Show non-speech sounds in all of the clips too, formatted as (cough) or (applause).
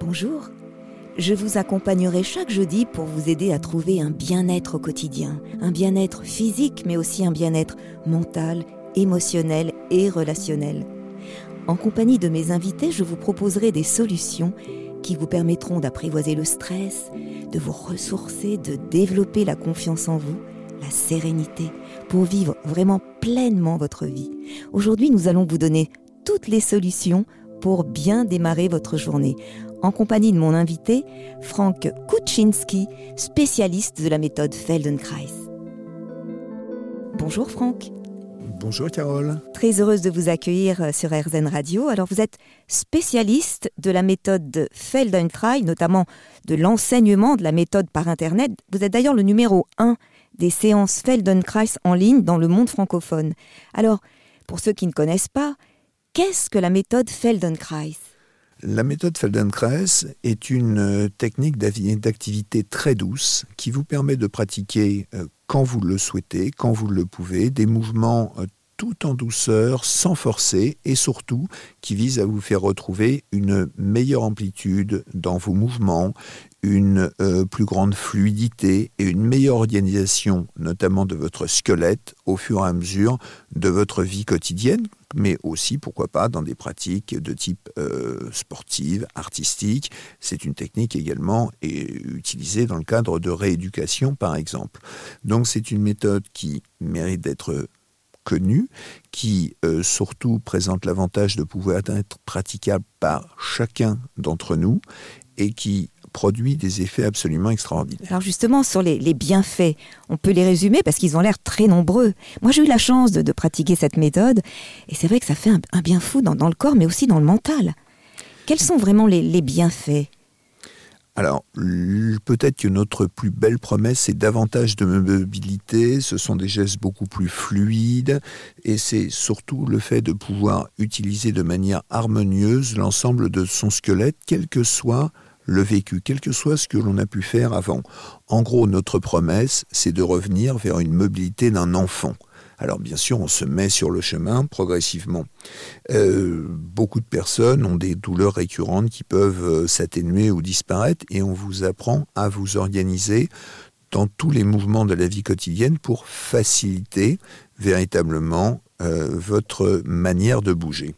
Bonjour. Je vous accompagnerai chaque jeudi pour vous aider à trouver un bien-être au quotidien, un bien-être physique mais aussi un bien-être mental, émotionnel et relationnel. En compagnie de mes invités, je vous proposerai des solutions qui vous permettront d'apprivoiser le stress, de vous ressourcer, de développer la confiance en vous, la sérénité, pour vivre vraiment pleinement votre vie. Aujourd'hui, nous allons vous donner toutes les solutions pour bien démarrer votre journée, en compagnie de mon invité, Frank Kuczynski, spécialiste de la méthode Feldenkrais. Bonjour Franck. Bonjour Carole. Très heureuse de vous accueillir euh, sur RZN Radio. Alors vous êtes spécialiste de la méthode Feldenkrais, notamment de l'enseignement de la méthode par Internet. Vous êtes d'ailleurs le numéro 1 des séances Feldenkrais en ligne dans le monde francophone. Alors, pour ceux qui ne connaissent pas, qu'est-ce que la méthode Feldenkrais? La méthode Feldenkrais est une euh, technique d'activité très douce qui vous permet de pratiquer euh, quand vous le souhaitez, quand vous le pouvez, des mouvements euh, tout en douceur, sans forcer, et surtout qui vise à vous faire retrouver une meilleure amplitude dans vos mouvements, une plus grande fluidité et une meilleure organisation, notamment de votre squelette, au fur et à mesure de votre vie quotidienne, mais aussi, pourquoi pas, dans des pratiques de type euh, sportive, artistique. C'est une technique également utilisée dans le cadre de rééducation, par exemple. Donc c'est une méthode qui mérite d'être connue, qui euh, surtout présente l'avantage de pouvoir être praticable par chacun d'entre nous et qui produit des effets absolument extraordinaires. Alors justement, sur les, bienfaits, on peut les résumer parce qu'ils ont l'air très nombreux. Moi, j'ai eu la chance de, pratiquer cette méthode, et c'est vrai que ça fait un, bien fou dans, le corps, mais aussi dans le mental. Quels sont vraiment les, bienfaits? Alors, peut-être que notre plus belle promesse, c'est davantage de mobilité, ce sont des gestes beaucoup plus fluides, et c'est surtout le fait de pouvoir utiliser de manière harmonieuse l'ensemble de son squelette, quel que soit le vécu, quel que soit ce que l'on a pu faire avant. En gros, notre promesse, c'est de revenir vers une mobilité d'un enfant. Alors bien sûr, on se met sur le chemin progressivement. Euh, beaucoup de personnes ont des douleurs récurrentes qui peuvent euh, s'atténuer ou disparaître et on vous apprend à vous organiser dans tous les mouvements de la vie quotidienne pour faciliter véritablement euh, votre manière de bouger.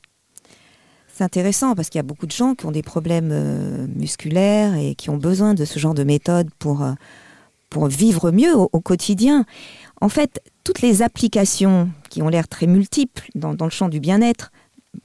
C'est intéressant parce qu'il y a beaucoup de gens qui ont des problèmes euh, musculaires et qui ont besoin de ce genre de méthode pour, euh, vivre mieux au, quotidien. En fait, toutes les applications qui ont l'air très multiples dans le champ du bien-être,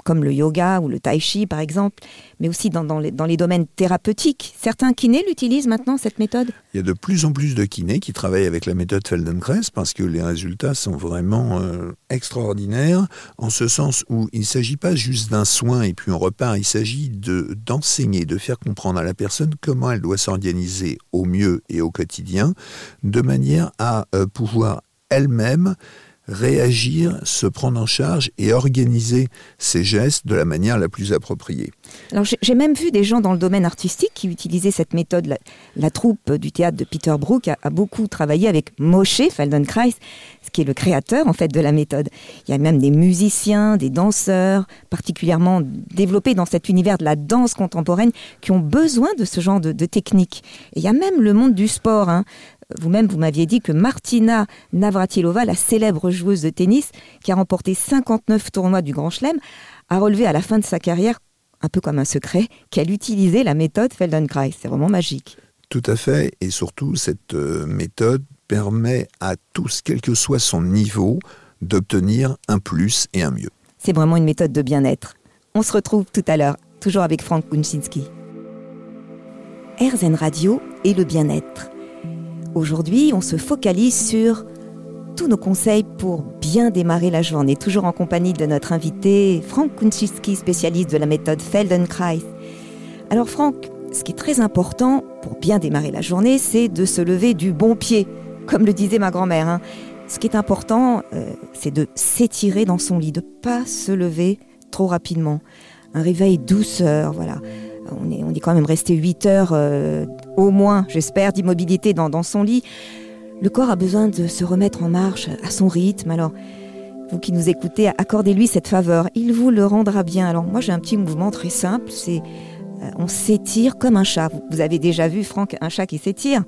comme le yoga ou le tai chi par exemple, mais aussi dans, les, domaines thérapeutiques. Certains kinés l'utilisent maintenant, cette méthode? Il y a de plus en plus de kinés qui travaillent avec la méthode Feldenkrais parce que les résultats sont vraiment euh, extraordinaires, en ce sens où il ne s'agit pas juste d'un soin et puis on repart, il s'agit d'enseigner, de, faire comprendre à la personne comment elle doit s'organiser au mieux et au quotidien, de manière à euh, pouvoir elle-même réagir, se prendre en charge et organiser ses gestes de la manière la plus appropriée. Alors j'ai même vu des gens dans le domaine artistique qui utilisaient cette méthode. La, troupe du théâtre de Peter Brook a, beaucoup travaillé avec Moshe Feldenkrais, qui est le créateur en fait de la méthode. Il y a même des musiciens, des danseurs particulièrement développés dans cet univers de la danse contemporaine qui ont besoin de ce genre de, technique. Il y a même le monde du sport. Hein. Vous-même, vous, m'aviez dit que Martina Navratilova, la célèbre joueuse de tennis qui a remporté 59 tournois du Grand Chelem, a relevé à la fin de sa carrière, un peu comme un secret, qu'elle utilisait la méthode Feldenkrais. C'est vraiment magique. Tout à fait, et surtout cette euh, méthode permet à tous, quel que soit son niveau, d'obtenir un plus et un mieux. C'est vraiment une méthode de bien-être. On se retrouve tout à l'heure, toujours avec Franck Kunczynski. RZN Radio et le bien-être. Aujourd'hui, on se focalise sur tous nos conseils pour bien démarrer la journée, toujours en compagnie de notre invité Franck Kunczynski, spécialiste de la méthode Feldenkrais. Alors Franck, ce qui est très important pour bien démarrer la journée, c'est de se lever du bon pied, comme le disait ma grand-mère. Hein. Ce qui est important, euh, c'est de s'étirer dans son lit, de pas se lever trop rapidement. Un réveil douceur, voilà on est, on est quand même resté 8 heures euh, au moins, j'espère, d'immobilité dans, son lit. Le corps a besoin de se remettre en marche à son rythme. Alors, vous qui nous écoutez, accordez-lui cette faveur. Il vous le rendra bien. Alors, moi, j'ai un petit mouvement très simple. C'est Euh, on s'étire comme un chat. Vous avez déjà vu, Franck, un chat qui s'étire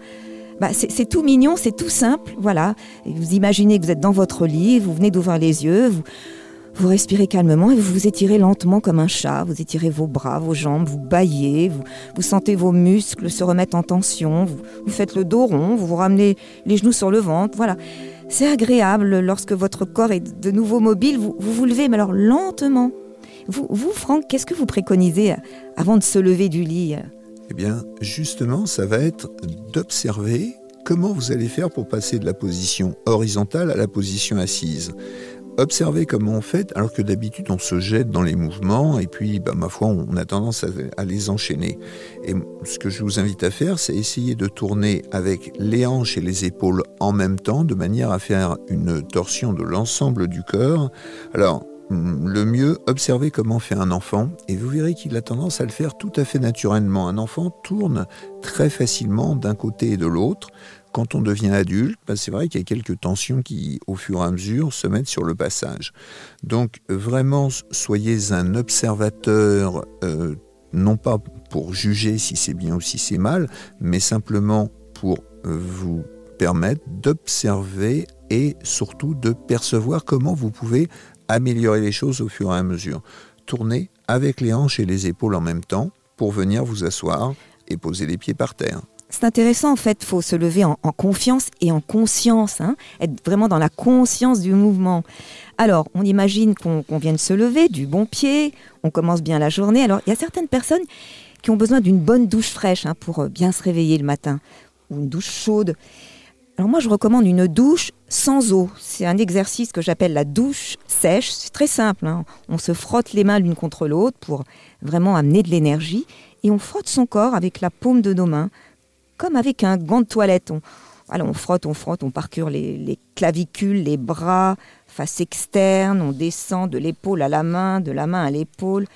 bah, c'est tout mignon, c'est tout simple, voilà. vous imaginez que vous êtes dans votre lit, vous venez d'ouvrir les yeux, vous, vous respirez calmement et vous vous étirez lentement comme un chat. Vous étirez vos bras, vos jambes, vous baillez, vous, sentez vos muscles se remettre en tension, vous, faites le dos rond, vous vous ramenez les genoux sur le ventre, voilà. C'est agréable lorsque votre corps est de nouveau mobile, vous vous, levez, mais alors lentement. Vous, vous Franck, qu'est-ce que vous préconisez avant de se lever du lit Eh bien, justement, ça va être d'observer comment vous allez faire pour passer de la position horizontale à la position assise. Observez comment on fait, alors que d'habitude on se jette dans les mouvements et puis, bah, ma foi, on a tendance à, les enchaîner. Et ce que je vous invite à faire, c'est essayer de tourner avec les hanches et les épaules en même temps, de manière à faire une torsion de l'ensemble du corps. Alors, le mieux, observez comment fait un enfant et vous verrez qu'il a tendance à le faire tout à fait naturellement. Un enfant tourne très facilement d'un côté et de l'autre. Quand on devient adulte, bah, c'est vrai qu'il y a quelques tensions qui, au fur et à mesure, se mettent sur le passage. Donc vraiment, soyez un observateur, euh, non pas pour juger si c'est bien ou si c'est mal, mais simplement pour vous permettre d'observer et surtout de percevoir comment vous pouvez améliorer les choses au fur et à mesure. Tournez avec les hanches et les épaules en même temps pour venir vous asseoir et poser les pieds par terre. C'est intéressant en fait, il faut se lever en, confiance et en conscience, hein, être vraiment dans la conscience du mouvement. Alors, on imagine qu'on vient de se lever du bon pied, on commence bien la journée. Alors, il y a certaines personnes qui ont besoin d'une bonne douche fraîche hein, pour euh, bien se réveiller le matin, ou une douche chaude. Alors moi, je recommande une douche sans eau. C'est un exercice que j'appelle la douche sèche. C'est très simple. Hein. On se frotte les mains l'une contre l'autre pour vraiment amener de l'énergie. Et on frotte son corps avec la paume de nos mains comme avec un gant de toilette. On, on frotte, on frotte, on parcure les, clavicules, les bras, face externe, on descend de l'épaule à la main, de la main à l'épaule.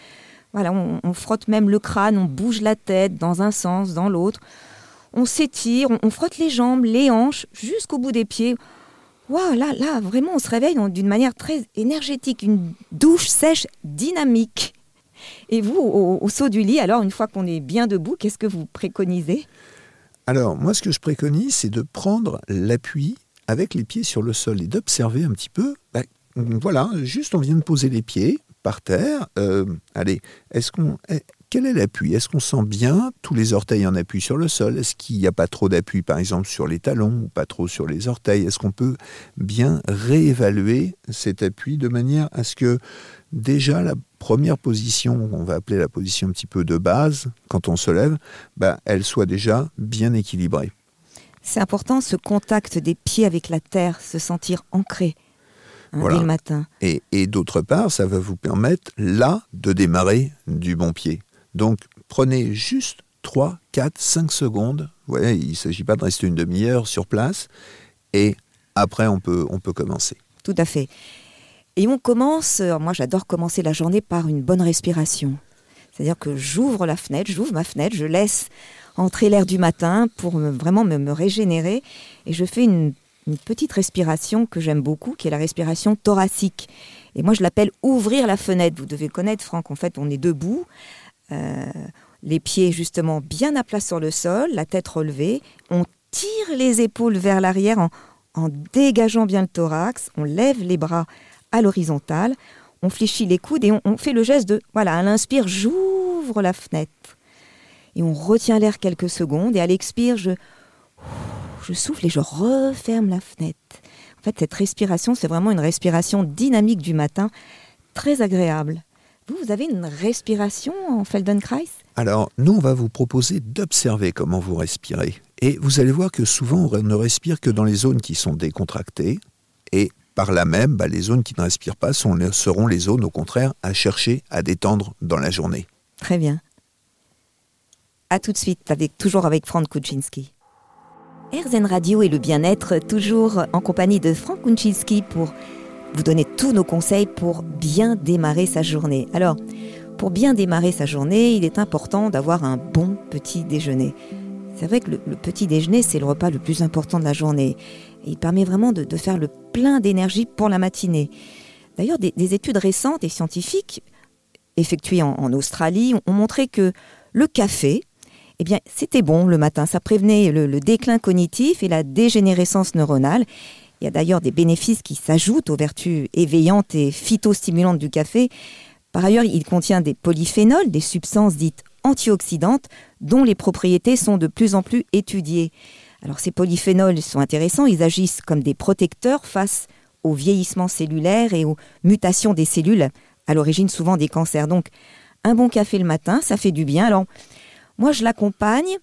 Voilà, on, frotte même le crâne, on bouge la tête dans un sens, dans l'autre. On s'étire, on, frotte les jambes, les hanches, jusqu'au bout des pieds. Waouh, là, là, vraiment, on se réveille d'une manière très énergétique, une douche sèche, dynamique. Et vous, au saut du lit, alors, une fois qu'on est bien debout, qu'est-ce que vous préconisez? Alors, moi, ce que je préconise, c'est de prendre l'appui avec les pieds sur le sol et d'observer un petit peu. Ben, voilà, juste on vient de poser les pieds par terre. Euh, allez, est-ce qu'on, quel est l'appui? Est-ce qu'on sent bien tous les orteils en appui sur le sol? Est-ce qu'il n'y a pas trop d'appui, par exemple, sur les talons ou pas trop sur les orteils? Est-ce qu'on peut bien réévaluer cet appui de manière à ce que déjà la première position, on va appeler la position un petit peu de base, quand on se lève, bah, elle soit déjà bien équilibrée? C'est important ce contact des pieds avec la terre, se sentir ancré hein, dès le matin. Et, d'autre part, ça va vous permettre là de démarrer du bon pied. Donc prenez juste 3, 4, 5 secondes. Voyez, il ne s'agit pas de rester une demi-heure sur place. Et après, on peut, on peut commencer. Tout à fait. Et on commence, euh, moi j'adore commencer la journée par une bonne respiration. C'est-à-dire que j'ouvre la fenêtre, j'ouvre ma fenêtre, je laisse entrer l'air du matin pour vraiment me, régénérer. Et je fais une, petite respiration que j'aime beaucoup, qui est la respiration thoracique. Et moi je l'appelle ouvrir la fenêtre. Vous devez connaître, Franck, en fait on est debout. Euh, les pieds justement bien à plat sur le sol, la tête relevée. On tire les épaules vers l'arrière en, dégageant bien le thorax. On lève les bras à l'horizontale. On fléchit les coudes et on, fait le geste de, voilà, à l'inspire, j'ouvre la fenêtre. Et on retient l'air quelques secondes. Et à l'expire, je, je souffle et je referme la fenêtre. En fait, cette respiration, c'est vraiment une respiration dynamique du matin, très agréable. Vous, vous avez une respiration en Feldenkrais? Alors, nous, on va vous proposer d'observer comment vous respirez. Et vous allez voir que souvent, on ne respire que dans les zones qui sont décontractées. Et par là même, bah, les zones qui ne respirent pas seront les zones, au contraire, à chercher à détendre dans la journée. Très bien. A tout de suite, avec, toujours avec Franck Kuczynski. RZN Radio et le bien-être, toujours en compagnie de Franck Kuczynski pour vous donner tous nos conseils pour bien démarrer sa journée. Alors, pour bien démarrer sa journée, il est important d'avoir un bon petit déjeuner. C'est vrai que le, petit déjeuner, c'est le repas le plus important de la journée. il permet vraiment de, faire le plein d'énergie pour la matinée. D'ailleurs, des, études récentes et scientifiques effectuées en, Australie ont, montré que le café, eh bien, c'était bon le matin. Ça prévenait le, déclin cognitif et la dégénérescence neuronale. Il y a d'ailleurs des bénéfices qui s'ajoutent aux vertus éveillantes et phytostimulantes du café. Par ailleurs, il contient des polyphénols, des substances dites antioxydantes, dont les propriétés sont de plus en plus étudiées. Alors ces polyphénols sont intéressants, ils agissent comme des protecteurs face au vieillissement cellulaire et aux mutations des cellules, à l'origine souvent des cancers. Donc un bon café le matin, ça fait du bien. Alors moi, je l'accompagne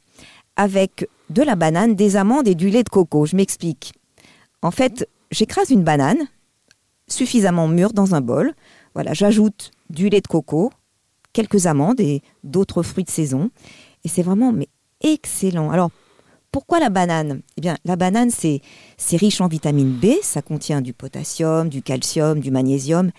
avec de la banane, des amandes et du lait de coco. Je m'explique. En fait, j'écrase une banane suffisamment mûre dans un bol. Voilà, j'ajoute du lait de coco, quelques amandes et d'autres fruits de saison. Et c'est vraiment mais excellent. Alors, pourquoi la banane? Eh bien, la banane, c'est, c'est riche en vitamine B, ça contient du potassium, du calcium, du magnésium.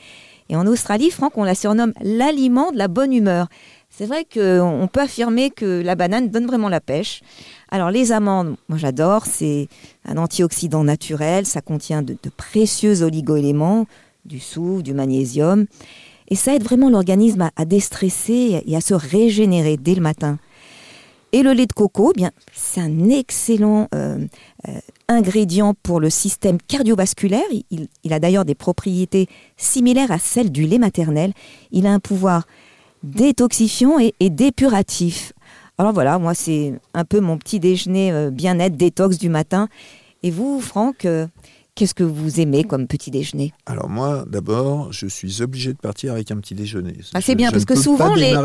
Et en Australie, Franck, on la surnomme l'aliment de la bonne humeur. C'est vrai qu'on peut affirmer que la banane donne vraiment la pêche. Alors les amandes, moi j'adore, c'est un antioxydant naturel, ça contient de, précieux oligoéléments, du soufre, du magnésium, et ça aide vraiment l'organisme à, déstresser et à se régénérer dès le matin. Et le lait de coco, eh bien, c'est un excellent euh, euh, ingrédient pour le système cardiovasculaire. il a d'ailleurs des propriétés similaires à celles du lait maternel. Il a un pouvoir détoxifiant et, dépuratif. Alors voilà, moi c'est un peu mon petit déjeuner euh, bien-être détox du matin. Et vous, Franck, euh, Qu'est-ce que vous aimez comme petit déjeuner Alors moi, d'abord, je suis obligé de partir avec un petit déjeuner. Ah, c'est bien, parce que souvent, les,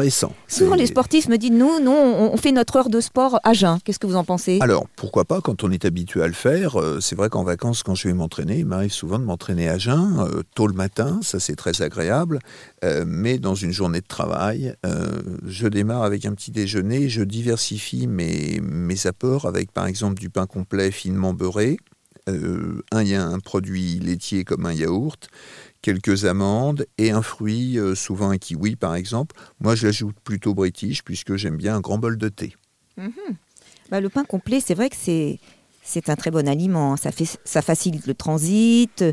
souvent les sportifs me disent, nous, nous, on fait notre heure de sport à jeun. Qu'est-ce que vous en pensez? Alors, pourquoi pas, quand on est habitué à le faire. Euh, c'est vrai qu'en vacances, quand je vais m'entraîner, il m'arrive souvent de m'entraîner à jeun, euh, tôt le matin, ça c'est très agréable. Euh, mais dans une journée de travail, je démarre avec un petit déjeuner, je diversifie mes, mes apports avec par exemple du pain complet finement beurré, euh, un, un produit laitier comme un yaourt, quelques amandes et un fruit, euh, souvent un kiwi par exemple. Moi, j'ajoute plutôt british puisque j'aime bien un grand bol de thé. Mhm. Bah, le pain complet, c'est vrai que c'est c'est un très bon aliment. Ça, fait, ça facilite le transit.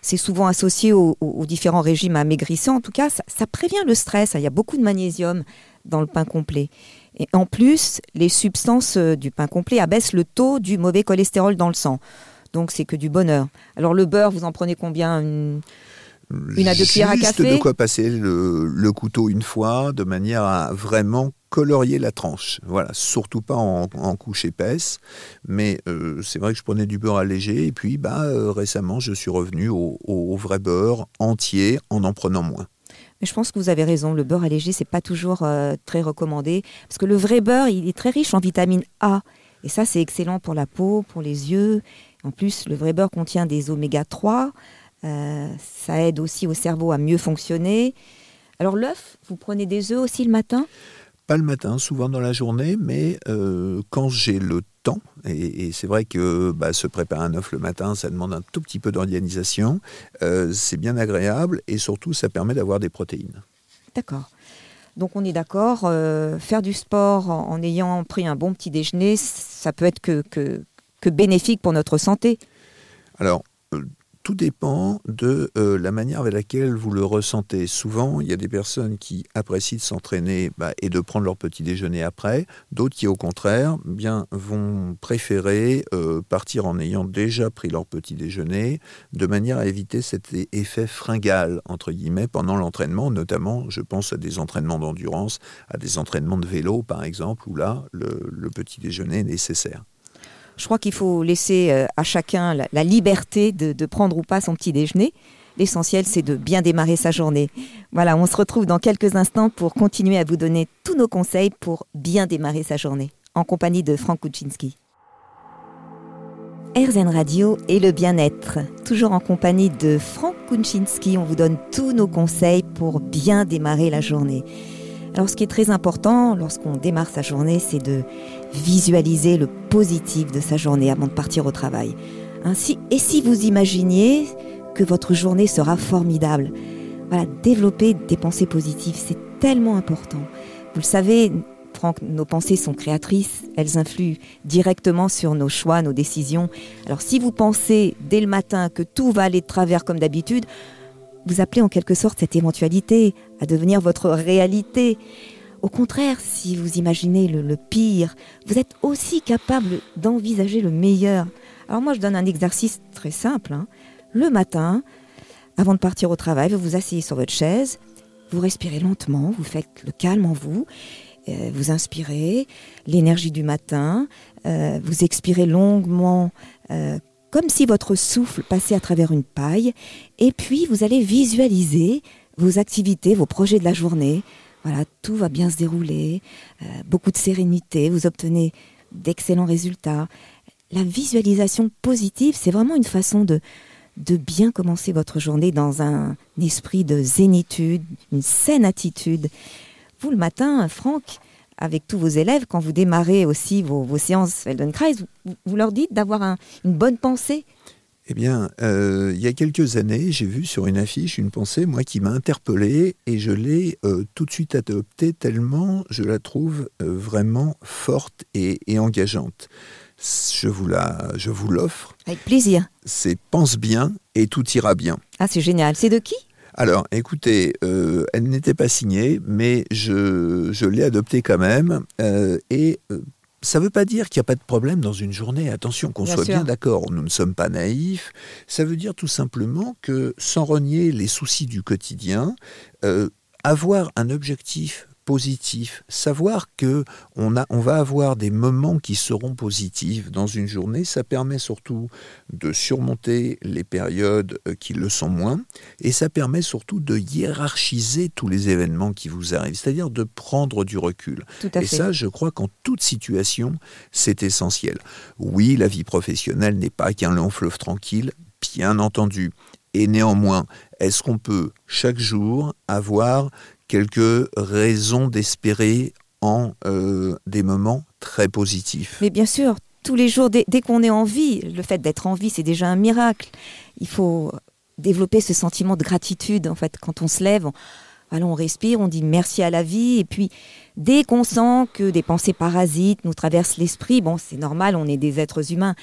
C'est souvent associé aux, différents régimes amaigrissants. En tout cas, ça, ça, prévient le stress. Il y a beaucoup de magnésium dans le pain complet. Et en plus, les substances euh, du pain complet abaissent le taux du mauvais cholestérol dans le sang. Donc c'est que du bonheur. Alors le beurre, vous en prenez combien? Une, à deux cuillères à café? de quoi passer le, couteau une fois, de manière à vraiment colorier la tranche. Voilà, surtout pas en, couche épaisse, mais euh, c'est vrai que je prenais du beurre allégé, et puis bah, euh, récemment je suis revenu au, vrai beurre entier en en prenant moins. Mais je pense que vous avez raison, le beurre allégé, c'est pas toujours euh, très recommandé, parce que le vrai beurre, il est très riche en vitamine A, et ça c'est excellent pour la peau, pour les yeux, en plus, le vrai beurre contient des oméga 3. Euh, ça aide aussi au cerveau à mieux fonctionner. Alors l'œuf, vous prenez des œufs aussi le matin? Pas le matin, souvent dans la journée, mais euh, quand j'ai le temps, et, c'est vrai que bah, se préparer un œuf le matin, ça demande un tout petit peu d'organisation, euh, c'est bien agréable et surtout ça permet d'avoir des protéines. D'accord. Donc on est d'accord, faire du sport en, ayant pris un bon petit déjeuner, ça peut être que, que bénéfique pour notre santé Alors, euh, tout dépend de euh, la manière avec laquelle vous le ressentez. Souvent, il y a des personnes qui apprécient de s'entraîner bah, et de prendre leur petit déjeuner après, d'autres qui, au contraire, bien, vont préférer euh, partir en ayant déjà pris leur petit déjeuner, de manière à éviter cet effet fringal, entre guillemets, pendant l'entraînement, notamment, je pense à des entraînements d'endurance, à des entraînements de vélo, par exemple, où là, le petit déjeuner est nécessaire. Je crois qu'il faut laisser euh, à chacun la, liberté de, prendre ou pas son petit déjeuner. L'essentiel, c'est de bien démarrer sa journée. Voilà, on se retrouve dans quelques instants pour continuer à vous donner tous nos conseils pour bien démarrer sa journée, en compagnie de Franck Kuczynski. RZN Radio et le bien-être. Toujours en compagnie de Franck Kuczynski, on vous donne tous nos conseils pour bien démarrer la journée. Alors ce qui est très important lorsqu'on démarre sa journée, c'est de visualiser le positif de sa journée avant de partir au travail. Ainsi, et si vous imaginiez que votre journée sera formidable, voilà, développer des pensées positives, c'est tellement important. Vous le savez, Franck, nos pensées sont créatrices, elles influent directement sur nos choix, nos décisions. Alors si vous pensez dès le matin que tout va aller de travers comme d'habitude, vous appelez en quelque sorte cette éventualité à devenir votre réalité. Au contraire, si vous imaginez le, pire, vous êtes aussi capable d'envisager le meilleur. Alors moi, je donne un exercice très simple. Hein. Le matin, avant de partir au travail, vous vous asseyez sur votre chaise, vous respirez lentement, vous faites le calme en vous, euh, vous inspirez l'énergie du matin, euh, vous expirez longuement euh, comme si votre souffle passait à travers une paille, et puis vous allez visualiser vos activités, vos projets de la journée. Voilà, tout va bien se dérouler, euh, beaucoup de sérénité, vous obtenez d'excellents résultats. La visualisation positive, c'est vraiment une façon de, de bien commencer votre journée dans un esprit de zénitude, une saine attitude. Vous, le matin, Franck, avec tous vos élèves, quand vous démarrez aussi vos, séances Feldenkrais, vous, leur dites d'avoir une bonne pensée eh bien, euh, il y a quelques années, j'ai vu sur une affiche une pensée, moi, qui m'a interpellé et je l'ai euh, tout de suite adoptée tellement je la trouve euh, vraiment forte et, et, engageante. Je vous la, je vous l'offre. Avec plaisir. C'est pense bien et tout ira bien. Ah, c'est génial. C'est de qui? Alors, écoutez, euh, elle n'était pas signée, mais je, je l'ai adoptée quand même. Euh, et ça ne veut pas dire qu'il n'y a pas de problème dans une journée. Attention, qu'on soit bien d'accord, nous ne sommes pas naïfs. Ça veut dire tout simplement que, sans renier les soucis du quotidien, avoir un objectif positif, savoir que on, a, on va avoir des moments qui seront positifs dans une journée, ça permet surtout de surmonter les périodes euh, qui le sont moins, et ça permet surtout de hiérarchiser tous les événements qui vous arrivent, c'est-à-dire de prendre du recul. et ça, je crois qu'en toute situation, c'est essentiel. Oui, la vie professionnelle n'est pas qu'un long fleuve tranquille, bien entendu. Et néanmoins, est-ce qu'on peut chaque jour avoir quelques raisons d'espérer en euh, des moments très positifs. Mais bien sûr, tous les jours, dès, qu'on est en vie, le fait d'être en vie, c'est déjà un miracle. Il faut développer ce sentiment de gratitude, en fait, quand on se lève. On respire, on dit merci à la vie, et puis dès qu'on sent que des pensées parasites nous traversent l'esprit, bon, c'est normal, on est des êtres humains.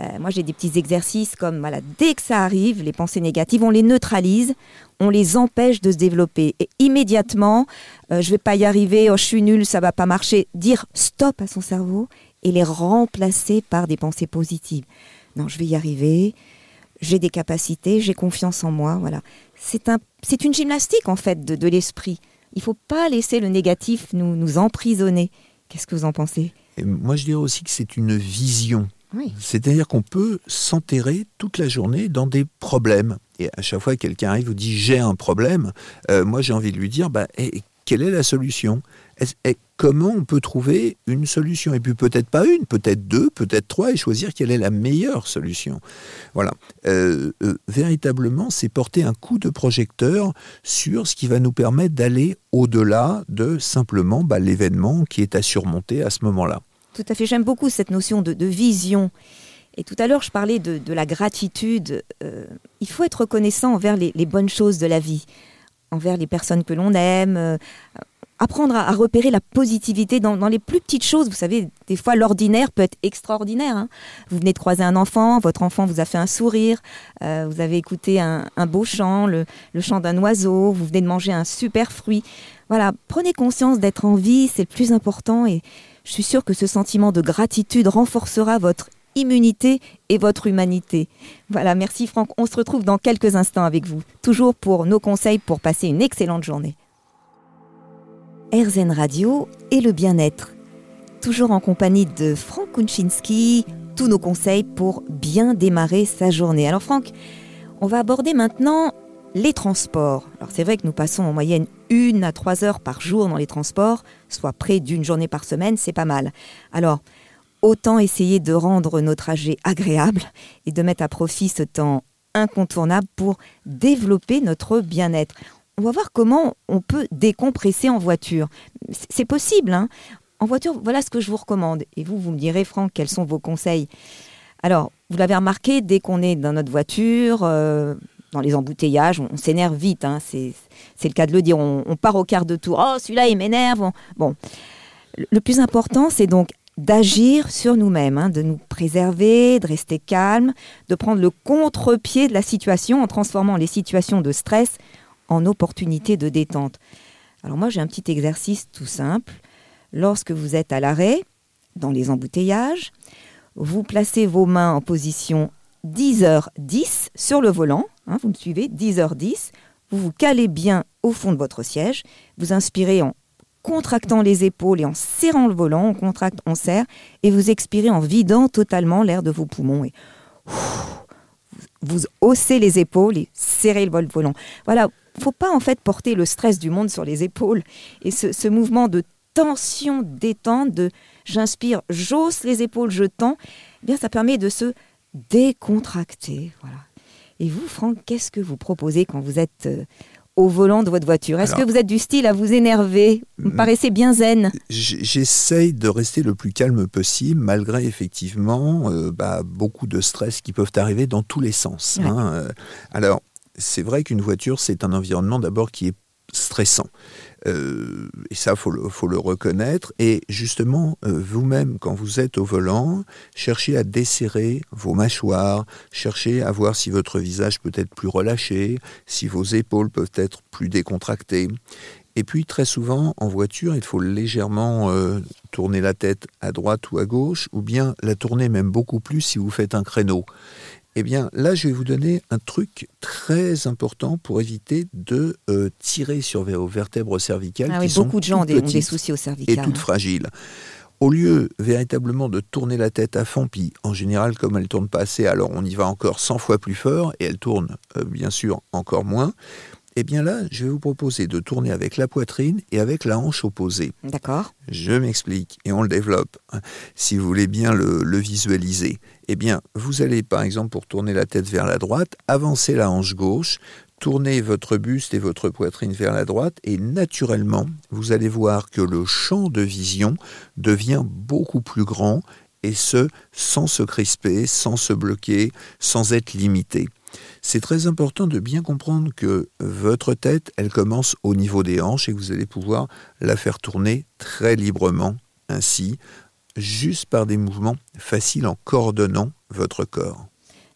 Euh, moi, j'ai des petits exercices comme, voilà, dès que ça arrive, les pensées négatives, on les neutralise, on les empêche de se développer. Et immédiatement, euh, je vais pas y arriver, oh, je suis nul, ça va pas marcher. Dire stop à son cerveau et les remplacer par des pensées positives. Non, je vais y arriver. J'ai des capacités, j'ai confiance en moi. Voilà. C'est un, c'est une gymnastique en fait de, de l'esprit. Il faut pas laisser le négatif nous, nous emprisonner. Qu'est-ce que vous en pensez? Moi, je dirais aussi que c'est une vision. C'est-à-dire qu'on peut s'enterrer toute la journée dans des problèmes. Et à chaque fois que quelqu'un arrive vous dit j'ai un problème, euh, moi j'ai envie de lui dire bah, quelle est la solution? Comment on peut trouver une solution? Et puis peut-être pas une, peut-être deux, peut-être trois, et choisir quelle est la meilleure solution. Voilà. Euh, euh, véritablement, c'est porter un coup de projecteur sur ce qui va nous permettre d'aller au-delà de simplement bah, l'événement qui est à surmonter à ce moment-là. Tout à fait, j'aime beaucoup cette notion de, vision. Et tout à l'heure, je parlais de, la gratitude. il faut être reconnaissant envers les, bonnes choses de la vie, envers les personnes que l'on aime, apprendre à, repérer la positivité dans, les plus petites choses. Vous savez, des fois, l'ordinaire peut être extraordinaire. Hein. Vous venez de croiser un enfant, votre enfant vous a fait un sourire, euh, vous avez écouté un, beau chant, le, chant d'un oiseau, vous venez de manger un super fruit. Voilà, prenez conscience d'être en vie, c'est le plus important et je suis sûre que ce sentiment de gratitude renforcera votre immunité et votre humanité. Voilà, merci Franck. On se retrouve dans quelques instants avec vous, toujours pour nos conseils pour passer une excellente journée. RZN Radio et le bien-être. Toujours en compagnie de Franck Kunchinski, tous nos conseils pour bien démarrer sa journée. Alors Franck, on va aborder maintenant les transports. Alors c'est vrai que nous passons en moyenne une à trois heures par jour dans les transports, soit près d'une journée par semaine, c'est pas mal. Alors, autant essayer de rendre nos trajets agréables et de mettre à profit ce temps incontournable pour développer notre bien-être on va voir comment on peut décompresser en voiture. C'est possible. Hein en voiture, voilà ce que je vous recommande. Et vous, vous me direz, Franck, quels sont vos conseils Alors, vous l'avez remarqué, dès qu'on est dans notre voiture, euh, dans les embouteillages, on, s'énerve vite. Hein, c'est le cas de le dire. On, part au quart de tour. Oh, celui-là, il m'énerve. Bon. Le plus important, c'est donc d'agir sur nous-mêmes, hein, de nous préserver, de rester calme, de prendre le contre-pied de la situation en transformant les situations de stress en opportunité de détente. Alors moi j'ai un petit exercice tout simple. Lorsque vous êtes à l'arrêt, dans les embouteillages, vous placez vos mains en position 10h10 sur le volant, hein, vous me suivez, 10h10, vous vous calez bien au fond de votre siège, vous inspirez en contractant les épaules et en serrant le volant, on contracte, on serre, et vous expirez en vidant totalement l'air de vos poumons. Et vous haussez les épaules et serrez le volant. Voilà, faut pas en fait porter le stress du monde sur les épaules. Et ce, mouvement de tension, détente, de j'inspire, j'hausse les épaules, je tends, eh bien ça permet de se décontracter. Voilà. Et vous, Franck, qu'est-ce que vous proposez quand vous êtes euh, au volant de votre voiture Est-ce que vous êtes du style à vous énerver Vous me paraissez bien zen. J'essaye de rester le plus calme possible, malgré effectivement euh, bah, beaucoup de stress qui peuvent arriver dans tous les sens. Hein. Euh, alors, c'est vrai qu'une voiture, c'est un environnement d'abord qui est stressant. Euh, et ça, faut le, faut le reconnaître. Et justement, euh, vous-même, quand vous êtes au volant, cherchez à desserrer vos mâchoires, cherchez à voir si votre visage peut être plus relâché, si vos épaules peuvent être plus décontractées. Et puis, très souvent, en voiture, il faut légèrement euh, tourner la tête à droite ou à gauche, ou bien la tourner même beaucoup plus si vous faites un créneau. Eh bien, là, je vais vous donner un truc très important pour éviter de euh, tirer sur vos vertèbres cervicales. Ah oui, beaucoup de gens ont des, soucis aux cervicales. Et toutes fragiles. Au lieu véritablement de tourner la tête à fond, puis en général, comme elle tourne pas assez, alors on y va encore 100 fois plus fort, et elle tourne euh, bien sûr encore moins. Eh bien là, je vais vous proposer de tourner avec la poitrine et avec la hanche opposée. D'accord. Je m'explique et on le développe, hein, si vous voulez bien le, visualiser. Eh bien, vous allez par exemple pour tourner la tête vers la droite, avancer la hanche gauche, tourner votre buste et votre poitrine vers la droite et naturellement, vous allez voir que le champ de vision devient beaucoup plus grand et ce, sans se crisper, sans se bloquer, sans être limité. C'est très important de bien comprendre que votre tête, elle commence au niveau des hanches et que vous allez pouvoir la faire tourner très librement, ainsi, juste par des mouvements faciles en coordonnant votre corps.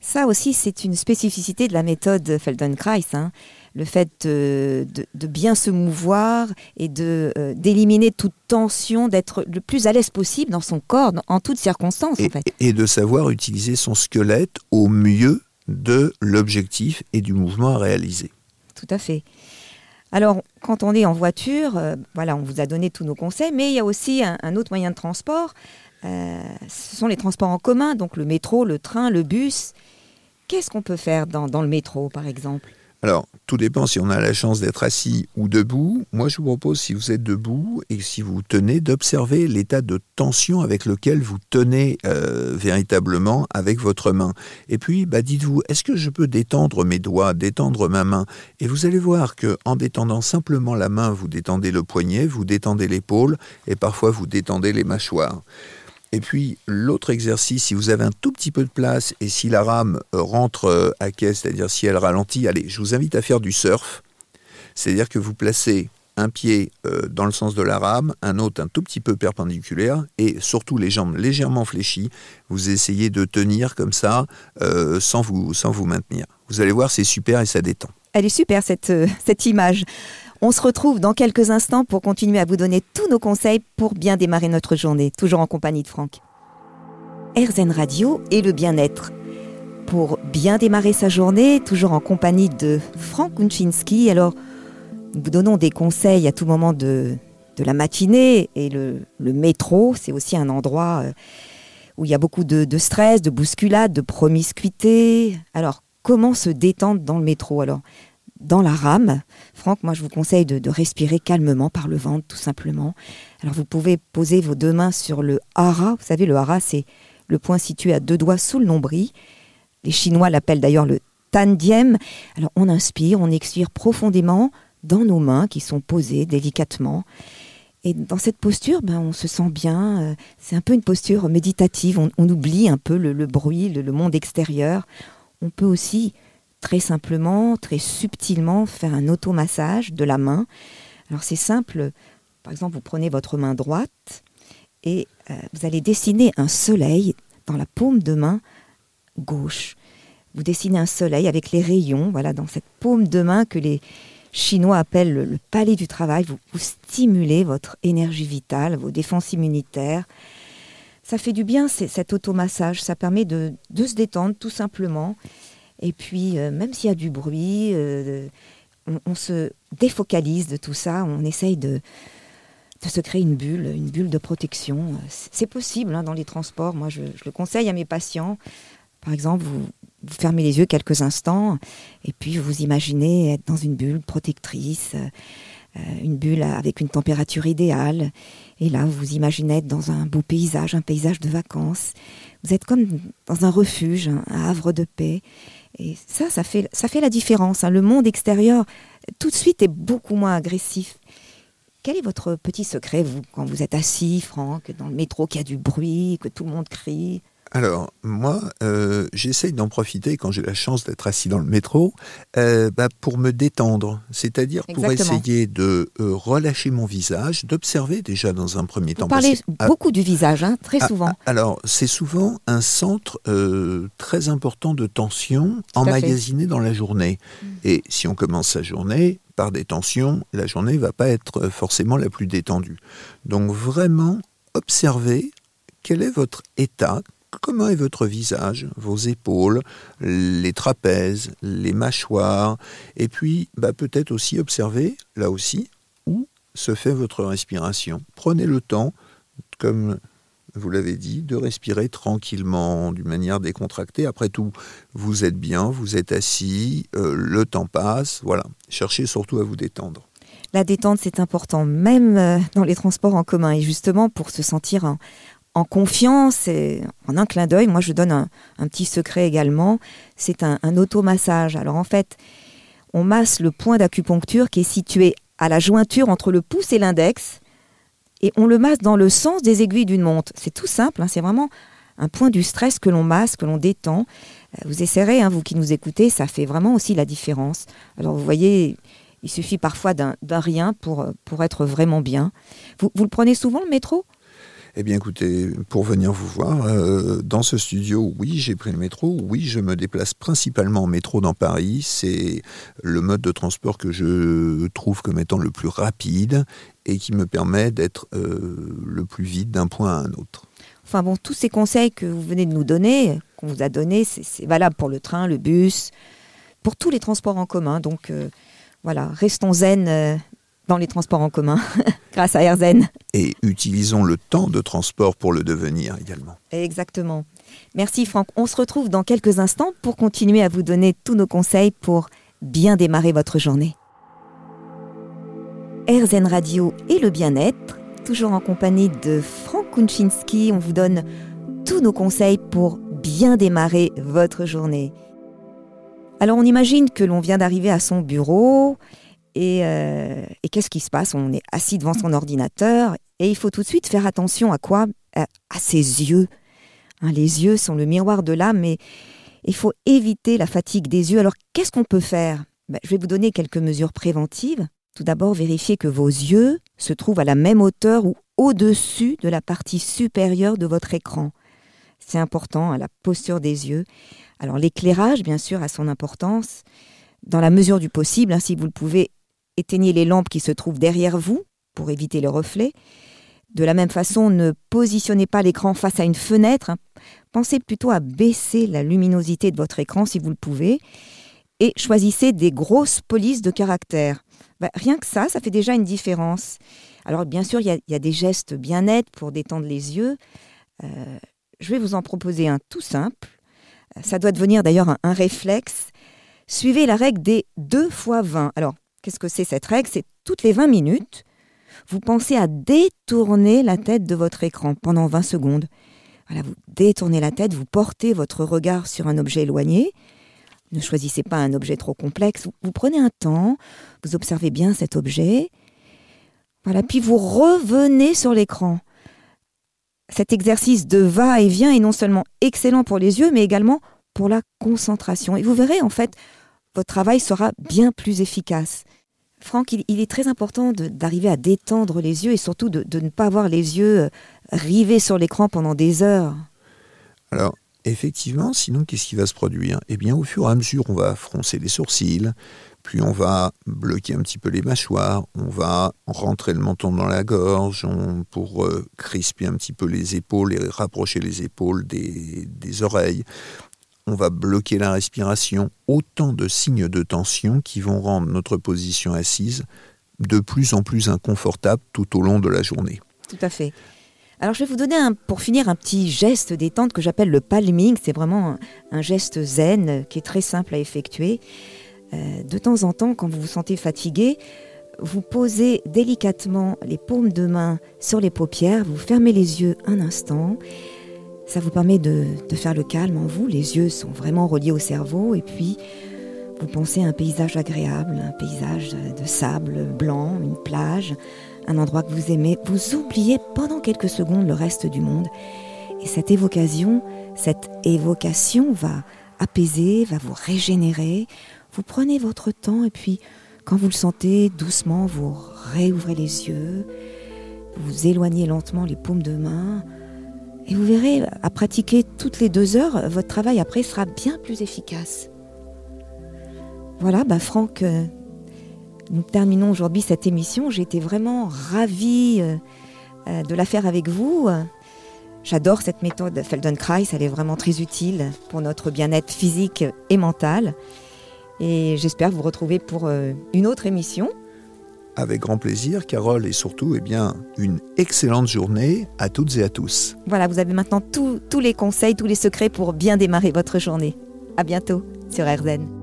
Ça aussi, c'est une spécificité de la méthode Feldenkrais. Hein. le fait de, bien se mouvoir et de euh, d'éliminer toute tension, d'être le plus à l'aise possible dans son corps, en toutes circonstances. et de savoir utiliser son squelette au mieux de l'objectif et du mouvement à réaliser. Tout à fait. Alors, quand on est en voiture, euh, voilà, on vous a donné tous nos conseils, mais il y a aussi un, autre moyen de transport. Euh, ce sont les transports en commun, donc le métro, le train, le bus. Qu'est-ce qu'on peut faire dans le métro, par exemple? Alors, tout dépend si on a la chance d'être assis ou debout. Moi, je vous propose, si vous êtes debout et si vous tenez, d'observer l'état de tension avec lequel vous tenez euh, véritablement avec votre main. Et puis, bah, dites-vous, est-ce que je peux détendre mes doigts, détendre ma main? Et vous allez voir que en détendant simplement la main, vous détendez le poignet, vous détendez l'épaule et parfois vous détendez les mâchoires. Et puis l'autre exercice, si vous avez un tout petit peu de place et si la rame euh, rentre euh, à quai, c'est-à-dire si elle ralentit, allez, je vous invite à faire du surf. C'est-à-dire que vous placez un pied euh, dans le sens de la rame, un autre un tout petit peu perpendiculaire et surtout les jambes légèrement fléchies. Vous essayez de tenir comme ça sans, vous, sans vous maintenir. Vous allez voir, c'est super et ça détend. Elle est super cette, cette image. On se retrouve dans quelques instants pour continuer à vous donner tous nos conseils pour bien démarrer notre journée, toujours en compagnie de Franck. RZN Radio et le bien-être. Pour bien démarrer sa journée, toujours en compagnie de Franck Kunchinski. Alors, nous vous donnons des conseils à tout moment de, la matinée et le, métro, c'est aussi un endroit euh, où il y a beaucoup de, de, stress, de bousculade, de promiscuité. Alors, comment se détendre dans le métro Alors, dans la rame. Franck, moi je vous conseille de, respirer calmement par le ventre tout simplement. Alors vous pouvez poser vos deux mains sur le hara. Vous savez, le hara c'est le point situé à deux doigts sous le nombril. Les Chinois l'appellent d'ailleurs le tandiem. Alors on inspire, on expire profondément dans nos mains qui sont posées délicatement. Et dans cette posture, ben, on se sent bien. Euh, c'est un peu une posture méditative. On, oublie un peu le, bruit, le monde extérieur. On peut aussi très simplement, très subtilement faire un automassage de la main. Alors c'est simple, par exemple vous prenez votre main droite et euh, vous allez dessiner un soleil dans la paume de main gauche. Vous dessinez un soleil avec les rayons, voilà, dans cette paume de main que les, chinois appellent le, palais du travail. Vous, stimulez votre énergie vitale, vos défenses immunitaires. Ça fait du bien, cet automassage. Ça permet de, se détendre tout simplement. Et puis, euh, même s'il y a du bruit, euh, on, se défocalise de tout ça. On essaye de, se créer une bulle, une bulle de protection. C'est possible hein, dans les transports. Moi, je, le conseille à mes patients. Par exemple, vous, fermez les yeux quelques instants et puis vous imaginez être dans une bulle protectrice, euh, une bulle avec une température idéale. Et là, vous imaginez être dans un beau paysage, un paysage de vacances. Vous êtes comme dans un refuge, un havre de paix. Et ça, ça fait, ça fait la différence. Hein. Le monde extérieur, tout de suite, est beaucoup moins agressif. Quel est votre petit secret, vous, quand vous êtes assis, Franck, dans le métro, qu'il y a du bruit, que tout le monde crie? Alors, moi, euh, j'essaye d'en profiter quand j'ai la chance d'être assis dans le métro euh, bah, pour me détendre, c'est-à-dire pour essayer de euh, relâcher mon visage, d'observer déjà dans un premier temps. Vous parlez beaucoup du visage, hein, très ah, souvent. Ah, alors, c'est souvent un centre très important de tension emmagasiné dans la journée. Mm. Et si on commence sa journée, par des tensions, la journée ne va pas être forcément la plus détendue. Donc vraiment, observez quel est votre état, Comment est votre visage, vos épaules, les trapèzes, les mâchoires, et puis bah, peut-être aussi observer, là aussi, où se fait votre respiration. Prenez le temps, comme vous l'avez dit, de respirer tranquillement, d'une manière décontractée. Après tout, vous êtes bien, vous êtes assis, euh, le temps passe, voilà. Cherchez surtout à vous détendre. La détente, c'est important, même euh, dans les transports en commun. Et justement, pour se sentir en, en confiance et en un clin d'œil. Moi, je donne un, petit secret également. C'est un, automassage. Alors en fait, on masse le point d'acupuncture qui est situé à la jointure entre le pouce et l'index et on le masse dans le sens des aiguilles d'une montre. C'est tout simple, hein. c'est vraiment un point du stress que l'on masse, que l'on détend. Euh, vous essayerez, hein, vous qui nous écoutez, ça fait vraiment aussi la différence. Alors vous voyez, il suffit parfois d'un rien pour, pour être vraiment bien. Vous, vous le prenez souvent le métro? Eh bien écoutez, pour venir vous voir, euh, dans ce studio, oui, j'ai pris le métro, oui, je me déplace principalement en métro dans Paris, c'est le mode de transport que je trouve comme étant le plus rapide et qui me permet d'être euh, le plus vite d'un point à un autre. Enfin bon, tous ces conseils que vous venez de nous donner, qu'on vous a donnés, c'est valable pour le train, le bus, pour tous les transports en commun. Donc euh, voilà, restons zen dans les transports en commun, (laughs) grâce à AirZen. Et utilisons le temps de transport pour le devenir également. Exactement. Merci Franck. On se retrouve dans quelques instants pour continuer à vous donner tous nos conseils pour bien démarrer votre journée. AirZen Radio et le bien-être, toujours en compagnie de Franck Kunchinski. On vous donne tous nos conseils pour bien démarrer votre journée. Alors on imagine que l'on vient d'arriver à son bureau, euh, et, qu'est-ce qui se passe? On est assis devant son ordinateur et il faut tout de suite faire attention à quoi? À ses yeux. Hein, les yeux sont le miroir de l'âme, mais il faut éviter la fatigue des yeux. Alors qu'est-ce qu'on peut faire? Ben, Je vais vous donner quelques mesures préventives. Tout d'abord, vérifiez que vos yeux se trouvent à la même hauteur ou au-dessus de la partie supérieure de votre écran. C'est important, à hein, la posture des yeux. Alors l'éclairage, bien sûr, a son importance. Dans la mesure du possible, hein, si vous le pouvez, éteignez les lampes qui se trouvent derrière vous pour éviter le reflet. De la même façon, ne positionnez pas l'écran face à une fenêtre. Pensez plutôt à baisser la luminosité de votre écran si vous le pouvez. Et choisissez des grosses polices de caractère. Bah, rien que ça, ça fait déjà une différence. Alors bien sûr, il y, a des gestes bien nets pour détendre les yeux. Euh, je vais vous en proposer un tout simple. Ça doit devenir d'ailleurs un, réflexe. Suivez la règle des 2 fois 20. Alors, Qu'est-ce que c'est cette règle? C'est toutes les 20 minutes, vous pensez à détourner la tête de votre écran pendant 20 secondes. Voilà, vous détournez la tête, vous portez votre regard sur un objet éloigné. Ne choisissez pas un objet trop complexe. Vous, prenez un temps, vous observez bien cet objet. Voilà, puis vous revenez sur l'écran. Cet exercice de va-et-vient est non seulement excellent pour les yeux, mais également pour la concentration. Et vous verrez, en fait, votre travail sera bien plus efficace. Franck, il, est très important d'arriver à détendre les yeux et surtout de, ne pas avoir les yeux euh, rivés sur l'écran pendant des heures. Alors, effectivement, sinon, qu'est-ce qui va se produire? Eh bien, au fur et à mesure, on va froncer les sourcils, Puis on va bloquer un petit peu les mâchoires, on va rentrer le menton dans la gorge pour euh, crisper un petit peu les épaules et rapprocher les épaules des, des oreilles. On va bloquer la respiration. Autant de signes de tension qui vont rendre notre position assise de plus en plus inconfortable tout au long de la journée. Tout à fait. Alors je vais vous donner pour finir un petit geste détente que j'appelle le palming. C'est vraiment un, geste zen qui est très simple à effectuer. Euh, de temps en temps, quand vous vous sentez fatigué, vous posez délicatement les paumes de main sur les paupières, vous fermez les yeux un instant. Ça vous permet de, faire le calme en vous. Les yeux sont vraiment reliés au cerveau et puis vous pensez à un paysage agréable, un paysage de sable blanc, une plage, un endroit que vous aimez. Vous oubliez pendant quelques secondes le reste du monde. Et cette évocation, cette évocation va apaiser, va vous régénérer. Vous prenez votre temps et puis quand vous le sentez doucement, vous réouvrez les yeux, vous éloignez lentement les paumes de main. Et vous verrez, à pratiquer toutes les deux heures, votre travail après sera bien plus efficace. Voilà, bah Franck, euh, nous terminons aujourd'hui cette émission. J'ai été vraiment ravie euh, euh, de la faire avec vous. J'adore cette méthode Feldenkrais, elle est vraiment très utile pour notre bien-être physique et mental. Et j'espère vous retrouver pour une autre émission. Avec grand plaisir, Carole, et surtout, eh bien, une excellente journée à toutes et à tous. Voilà, vous avez maintenant tous les conseils, tous les secrets pour bien démarrer votre journée. À bientôt sur RZN.